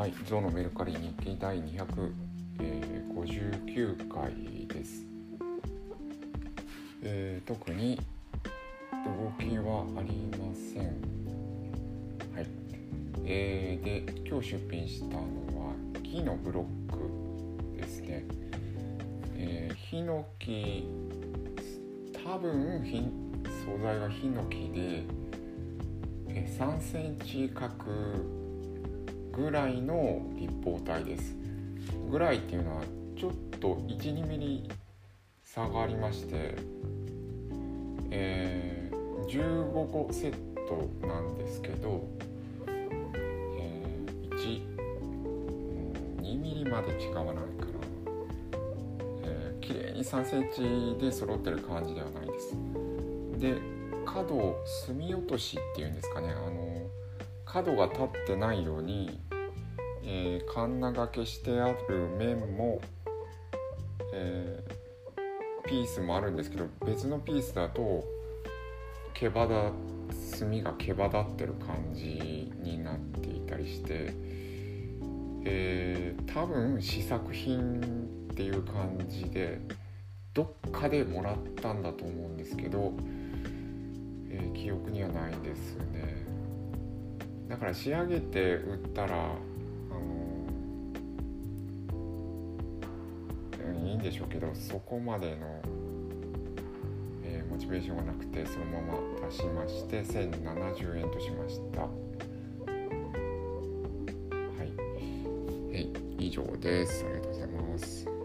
はいゾのメルカリ日記第259回です、えー、特に動きはありません。はい。えー、で今日出品したのは木のブロックですね。えー、ヒノキ多分素材がヒノキでえ3センチ角ぐらいの立方体です。ぐらいっていうのはちょっと12ミリ差がありまして、えー、15個セットなんですけど、えー、1、2ミリまで違わないかな、えー、綺麗に3センチで揃ってる感じではないです。で角を隅落としっていうんですかね。あの角が立ってないように、えー、カンナ掛けしてある面も、えー、ピースもあるんですけど別のピースだと毛羽立墨が毛羽立ってる感じになっていたりして、えー、多分試作品っていう感じでどっかでもらったんだと思うんですけどえー、記憶にはないですね。だから仕上げて売ったらあのいいんでしょうけどそこまでの、えー、モチベーションがなくてそのまま出しまして1070円としました。はい、はい、以上です。ありがとうございます。